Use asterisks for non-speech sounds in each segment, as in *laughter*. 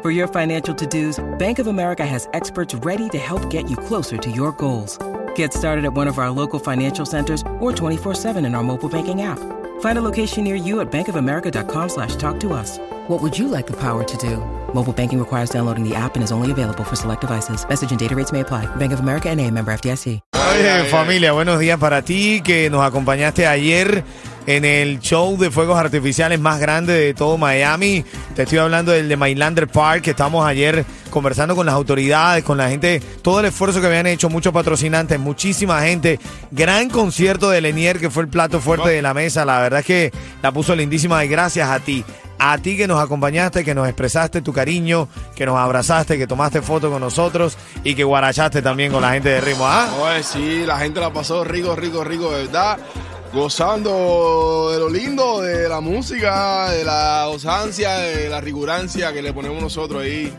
For your financial to dos, Bank of America has experts ready to help get you closer to your goals. Get started at one of our local financial centers or 24-7 in our mobile banking app. Find a location near you at bankofamerica.com slash talk to us. What would you like the power to do? Mobile banking requires downloading the app and is only available for select devices. Message and data rates may apply. Bank of America and a member FDIC. Oye, familia, buenos días para ti que nos acompañaste ayer en el show de fuegos artificiales más grande de todo Miami. Te estoy hablando del de Mylander Park, que estamos ayer conversando con las autoridades, con la gente, todo el esfuerzo que habían hecho, muchos patrocinantes, muchísima gente. Gran concierto de Lenier, que fue el plato fuerte de la mesa. La verdad es que la puso lindísima y gracias a ti. A ti que nos acompañaste, que nos expresaste tu cariño, que nos abrazaste, que tomaste foto con nosotros y que guarachaste también con la gente de ritmo. ¿Ah? Sí, la gente la pasó rico, rico, rico, de verdad. Gozando de lo lindo, de la música, de la osancia, de la rigurancia que le ponemos nosotros ahí.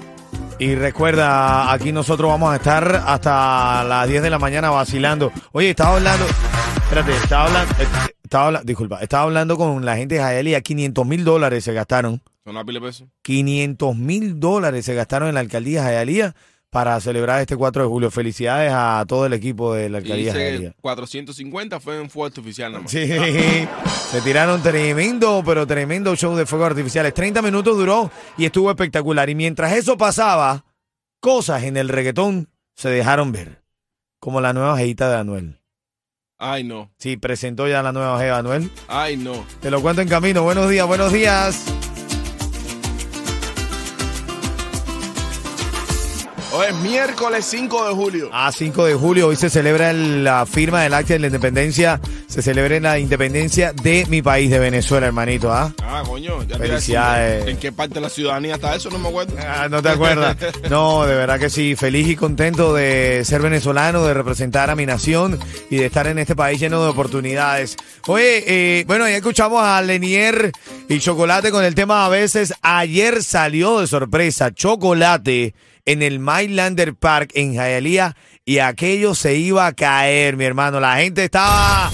Y recuerda, aquí nosotros vamos a estar hasta las 10 de la mañana vacilando. Oye, estaba hablando. Espérate, estaba hablando. eh, Estaba hablando, disculpa, estaba hablando con la gente de Jaelía. 500 mil dólares se gastaron. Son una pila de pesos. 500 mil dólares se gastaron en la alcaldía de para celebrar este 4 de julio. Felicidades a todo el equipo de la alcaldía dice Jaelía. que 450 fue en fuego artificial nada más. Sí, *laughs* se tiraron tremendo, pero tremendo show de fuegos artificiales. 30 minutos duró y estuvo espectacular. Y mientras eso pasaba, cosas en el reggaetón se dejaron ver. Como la nueva jevita de Anuel. Ay, no. Sí, presentó ya la nueva jeva Anuel. Ay, no. Te lo cuento en camino. Buenos días, buenos días. Es miércoles 5 de julio. A 5 de julio, hoy se celebra el- la firma del acta de la independencia. Se celebra la independencia de mi país, de Venezuela, hermanito. ¿ah? Ah, coño. Ya te iba a decir, Felicidades. ¿En qué parte de la ciudadanía está eso? No me acuerdo. Ah, ¿No te acuerdas? *laughs* No, de verdad que sí. Feliz y contento de ser venezolano, de representar a mi nación y de estar en este país lleno de oportunidades. Oye, eh, bueno, ya escuchamos a Lenier y Chocolate con el tema a veces. Ayer salió de sorpresa Chocolate en el Mylander Park en Hialeah y aquello se iba a caer, mi hermano. La gente estaba...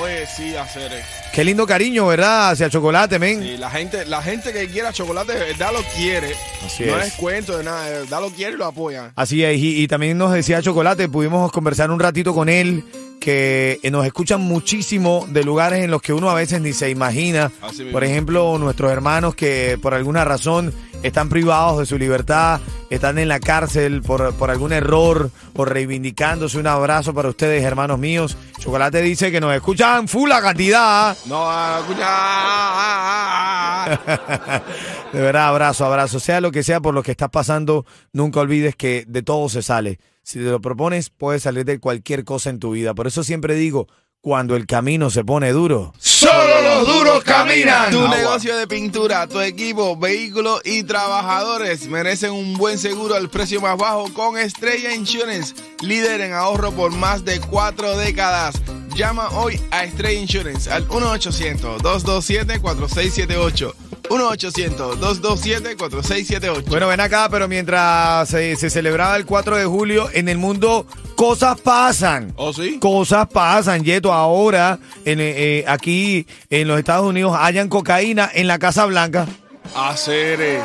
Oye, sí, hacer. eh. Qué lindo cariño, ¿verdad? Hacia Chocolate, men. Sí, la gente, la gente que quiera chocolate de verdad lo quiere. Así no es. es cuento de nada, de verdad lo quiere y lo apoya. Así es, y, y también nos decía Chocolate, pudimos conversar un ratito con él, que eh, nos escuchan muchísimo de lugares en los que uno a veces ni se imagina. Por ejemplo, nuestros hermanos que por alguna razón están privados de su libertad, están en la cárcel por, por algún error o reivindicándose. Un abrazo para ustedes, hermanos míos. Chocolate dice que nos escuchan full la cantidad. No, ah, escucha. ah, ah, *laughs* De verdad, abrazo, abrazo. Sea lo que sea por lo que estás pasando, nunca olvides que de todo se sale. Si te lo propones, puedes salir de cualquier cosa en tu vida. Por eso siempre digo, cuando el camino se pone duro. Solo los duros caminan. Tu negocio de pintura, tu equipo, vehículos y trabajadores merecen un buen seguro al precio más bajo con Estrella Insurance, líder en ahorro por más de cuatro décadas. Llama hoy a Estrella Insurance al 1-800-227-4678. 1-800-227-4678. Bueno, ven acá, pero mientras se, se celebraba el 4 de julio, en el mundo cosas pasan. ¿Oh, sí? Cosas pasan, Yeto. Ahora, en, eh, eh, aquí en los Estados Unidos, hayan cocaína en la Casa Blanca. Hacer.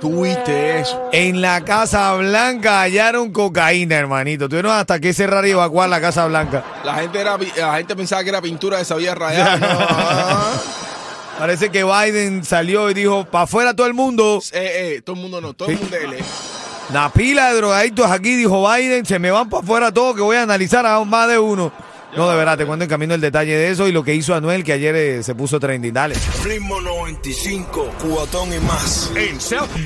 Tuviste eso. En la Casa Blanca hallaron cocaína, hermanito. Tuvieron hasta que cerrar y evacuar la Casa Blanca. La gente, era, la gente pensaba que era pintura de sabía rayar. No. Parece que Biden salió y dijo, para afuera todo el mundo. Eh, eh, todo el mundo no, todo el mundo él. eh. Una pila de drogadictos aquí, dijo Biden, se me van para afuera todos que voy a analizar a más de uno. No, de verdad, te cuento en camino el detalle de eso y lo que hizo Anuel, que ayer eh, se puso trending. Dale. Ritmo 95, cubatón y más.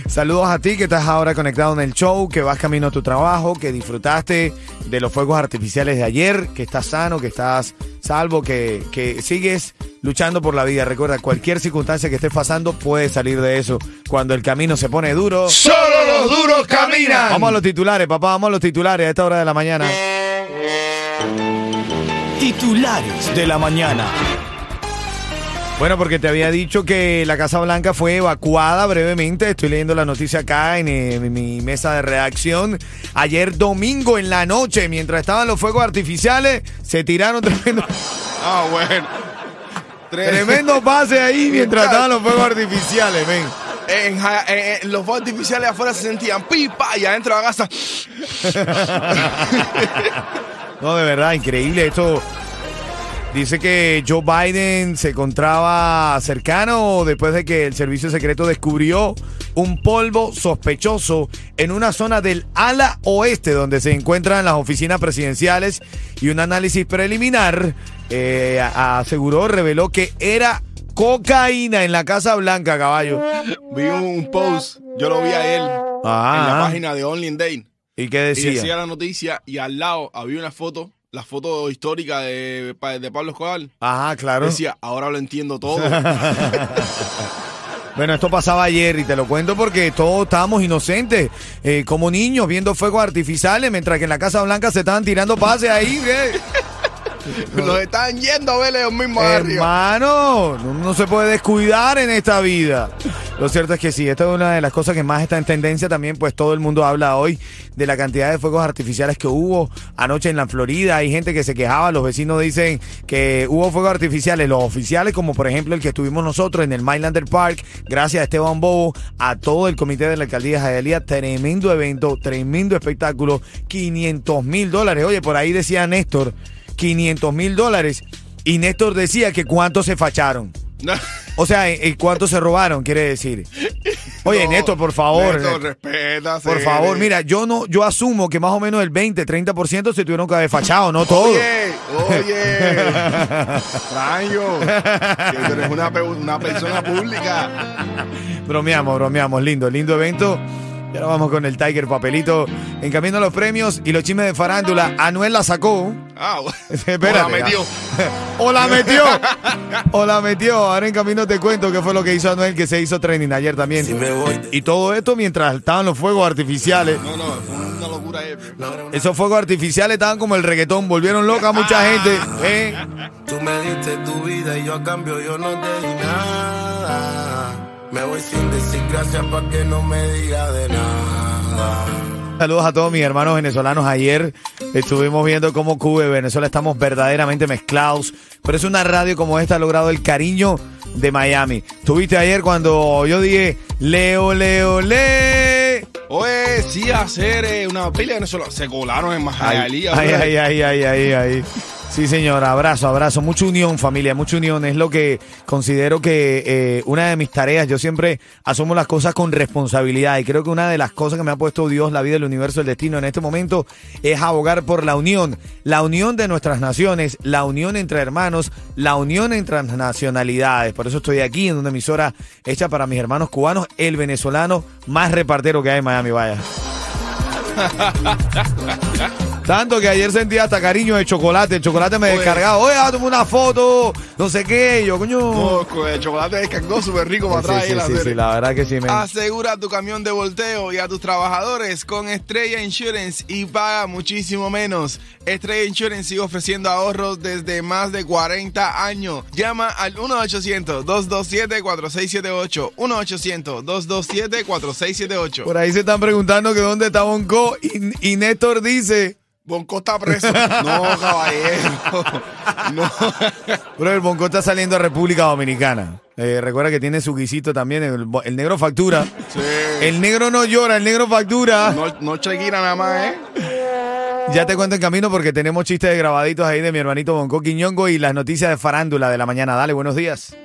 Saludos a ti que estás ahora conectado en el show, que vas camino a tu trabajo, que disfrutaste de los fuegos artificiales de ayer, que estás sano, que estás salvo, que, que sigues luchando por la vida. Recuerda, cualquier circunstancia que estés pasando puede salir de eso. Cuando el camino se pone duro. Solo los duros caminan. Vamos a los titulares, papá, vamos a los titulares a esta hora de la mañana. Titulares de la mañana. Bueno, porque te había dicho que la Casa Blanca fue evacuada brevemente. Estoy leyendo la noticia acá en, eh, en mi mesa de redacción. Ayer domingo en la noche, mientras estaban los fuegos artificiales, se tiraron tremendo, Ah, bueno. Tres- tremendo pase ahí mientras estaban los fuegos artificiales, ven. En, Ja- en- en los fuegos artificiales afuera se sentían pipa y adentro de la casa. *laughs* No, de verdad, increíble. Esto dice que Joe Biden se encontraba cercano después de que el servicio secreto descubrió un polvo sospechoso en una zona del ala oeste donde se encuentran las oficinas presidenciales y un análisis preliminar eh, aseguró, reveló que era cocaína en la Casa Blanca, caballo. Vi un post, yo lo vi a él Ah. en la página de Only Dane. ¿Y qué Y decía? decía la noticia y al lado había una foto, la foto histórica de, de Pablo Escobar. Ajá, claro. Decía, ahora lo entiendo todo. *laughs* *laughs* Bueno, esto pasaba ayer y te lo cuento porque todos estábamos inocentes, eh, como niños, viendo fuegos artificiales, mientras que en la Casa Blanca se estaban tirando pases ahí. ¿qué? Nos están yendo a ver ellos mismos. Hermano, no, no se puede descuidar en esta vida. Lo cierto es que sí, esta es una de las cosas que más está en tendencia también, pues todo el mundo habla hoy de la cantidad de fuegos artificiales que hubo anoche en la Florida. Hay gente que se quejaba, los vecinos dicen que hubo fuegos artificiales, los oficiales, como por ejemplo el que estuvimos nosotros en el Mylander Park, gracias a Esteban Bobo, a todo el comité de la alcaldía de Jayalía, tremendo evento, tremendo espectáculo, 500 mil dólares. Oye, por ahí decía Néstor, 500 mil dólares. Y Néstor decía que cuánto se facharon. *laughs* O sea, ¿en- en ¿cuánto se robaron? Quiere decir. Oye, *laughs* No, Néstor, por favor. Néstor, respeta. por favor, mira, yo no, yo asumo que más o menos el 20, 30% se tuvieron que haber fachado, no todo. Oye, oye. *laughs* Rayo. Que tú eres una, una persona pública. Bromeamos, bromeamos, lindo, lindo evento. Y ahora vamos con el Tiger papelito en camino a los premios y los chismes de farándula. Anuel la sacó. Ah. *laughs* Espérate. La metió. *laughs* o la metió. o la metió. Ahora en camino te cuento qué fue lo que hizo Anuel, que se hizo training ayer también. Y todo esto mientras estaban los fuegos artificiales. No, no, fue una locura. Esos fuegos artificiales estaban como el reggaetón, volvieron loca a mucha gente. Eh, Tú me diste tu vida y yo a cambio yo no te di nada. Me voy sin decir gracias pa' que no me diga de nada. Saludos a todos mis hermanos venezolanos. Ayer estuvimos viendo cómo Cuba y Venezuela estamos verdaderamente mezclados. Pero es una radio como esta ha logrado el cariño de Miami. Tuviste ayer cuando yo dije, Leo, Leo, le. Oye, sí, hacer eh, una pila de venezolanos. Se colaron en Ay, Majayalía. ay, ay, ay, ay, ay, ay. Sí, señor, abrazo, abrazo. Mucha unión, familia, mucha unión. Es lo que considero que eh, una de mis tareas, yo siempre asumo las cosas con responsabilidad y creo que una de las cosas que me ha puesto Dios, la vida, el universo, el destino en este momento es abogar por la unión. La unión de nuestras naciones, la unión entre hermanos, la unión entre nacionalidades. Por eso estoy aquí en una emisora hecha para mis hermanos cubanos, el venezolano más repartero que hay en Miami, vaya. *laughs* Tanto que ayer sentí hasta cariño de chocolate. El chocolate me Oye. descargaba. Oye, ah, tomé una foto. No sé qué. Yo, coño. No, el chocolate descargó súper rico para atrás. sí, sí, sí, la verdad que sí. me- Asegura tu camión de volteo y a tus trabajadores con Estrella Insurance y paga muchísimo menos. Estrella Insurance sigue ofreciendo ahorros desde más de 40 años. Llama al 1-800-227-4678. 1-800-227-4678. Por ahí se están preguntando que dónde está Bonco. Y, y Néstor dice. Bonco está preso. *laughs* No, caballero. No. Bro, el Bonco está saliendo a República Dominicana. Eh, recuerda que tiene su guisito también. El, negro factura. Sí. El negro no llora, el negro factura. No, no nada más, ¿eh? Ya te cuento en camino porque tenemos chistes de grabaditos ahí de mi hermanito Bonco Quiñongo y las noticias de farándula de la mañana. Dale, buenos días.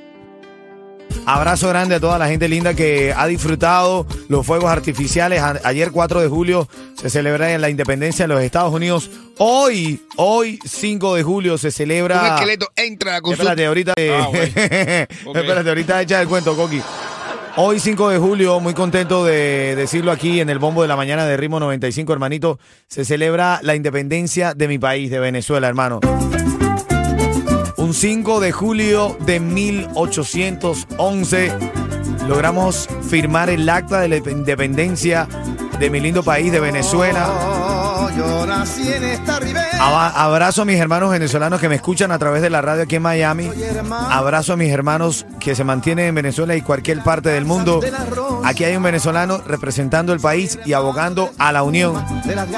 Abrazo grande a toda la gente linda que ha disfrutado los fuegos artificiales. Ayer 4 de julio se celebra la independencia de los Estados Unidos. Hoy, hoy 5 de julio se celebra... Un esqueleto entra a la consulta. Espérate, ahorita. eh, Ah, *laughs* güey. Ok. Espérate, ahorita echa el cuento, Coqui. Hoy 5 de julio, muy contento de decirlo aquí en el bombo de la mañana de Ritmo 95, hermanito, se celebra la independencia de mi país, de Venezuela, hermano. Un Un 5 de julio de 1811 logramos firmar el acta de la independencia de mi lindo país de Venezuela. Yo nací en esta ribera. Abrazo a mis hermanos venezolanos que me escuchan a través de la radio aquí en Miami. Abrazo a mis hermanos que se mantienen en Venezuela y cualquier parte del mundo. Aquí hay un venezolano representando el país y abogando a la unión.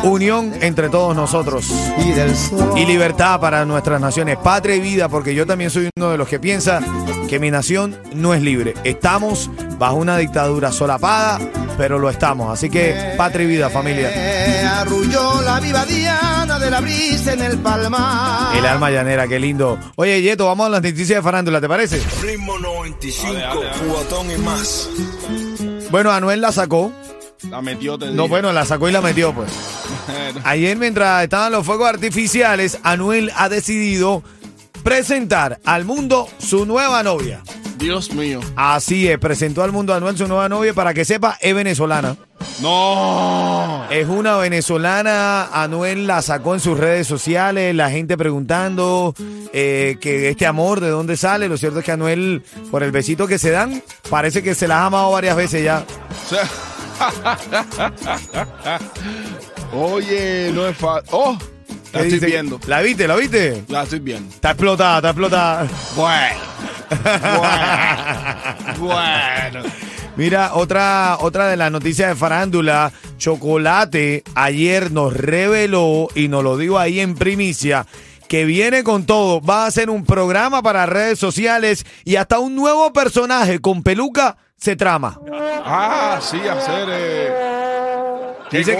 Unión entre todos nosotros. Y libertad para nuestras naciones. Patria y vida, porque yo también soy uno de los que piensa que mi nación no es libre. Estamos bajo una dictadura solapada, pero lo estamos. Así que patria y vida, familia. Arrulló la viva diana de la brisa en el palmar. El alma llanera, qué lindo. Oye, Yeto, vamos a las noticias de farándula, ¿te parece? Ritmo 95, cubatón y más. Bueno, Anuel la sacó. La metió, te No, dije. bueno, la sacó y la metió, pues. Ayer, mientras estaban los fuegos artificiales, Anuel ha decidido presentar al mundo su nueva novia. Dios mío. Así es, presentó al mundo a Anuel su nueva novia para que sepa, es venezolana. No. Es una venezolana, Anuel la sacó en sus redes sociales, la gente preguntando eh, que este amor de dónde sale. Lo cierto es que Anuel, por el besito que se dan, parece que se la ha amado varias veces ya. *laughs* Oye, no es fácil. Oh, la ¿Qué estoy viendo. ¿La viste? ¿La viste? La estoy viendo. Está explotada, está explotada. Bueno. *laughs* Bueno. Mira, otra, otra de las noticias de farándula, Chocolate ayer nos reveló, y nos lo digo ahí en primicia, que viene con todo. Va a hacer un programa para redes sociales y hasta un nuevo personaje con peluca se trama. Ah, sí, hacer. Eh... Qué Dice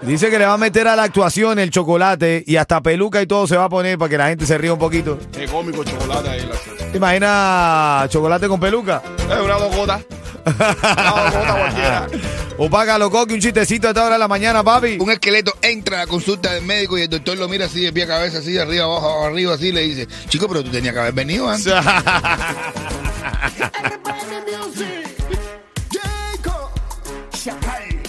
dice que le va a meter a la actuación el chocolate y hasta peluca y todo se va a poner para que la gente se ría un poquito. Qué cómico chocolate ahí. La... ¿Te imaginas chocolate con peluca? Es una dogota. Una dogota cualquiera. *laughs* Opaca, loco, que un chistecito a esta hora de la mañana, papi. Un esqueleto entra a la consulta del médico y el doctor lo mira así de pie a cabeza, así de arriba, abajo, abajo, arriba, así y le dice, chico, pero tú tenías que haber venido antes. *laughs*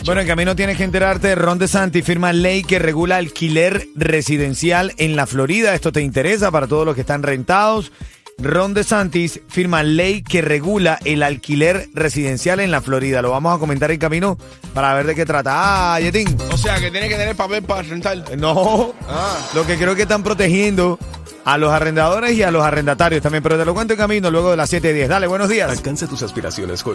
Bueno, en camino tienes que enterarte, Ron DeSantis firma ley que regula alquiler residencial en la Florida. Esto te interesa para todos los que están rentados. Ron DeSantis firma ley que regula el alquiler residencial en la Florida. Lo vamos a comentar en camino para ver de qué trata. Ah, Yetín. O sea, que tiene que tener papel para rentar. No, Ah. lo que creo que están protegiendo a los arrendadores y a los arrendatarios también. Pero te lo cuento en camino luego de las 7.10. Dale, buenos días. Alcanza tus aspiraciones con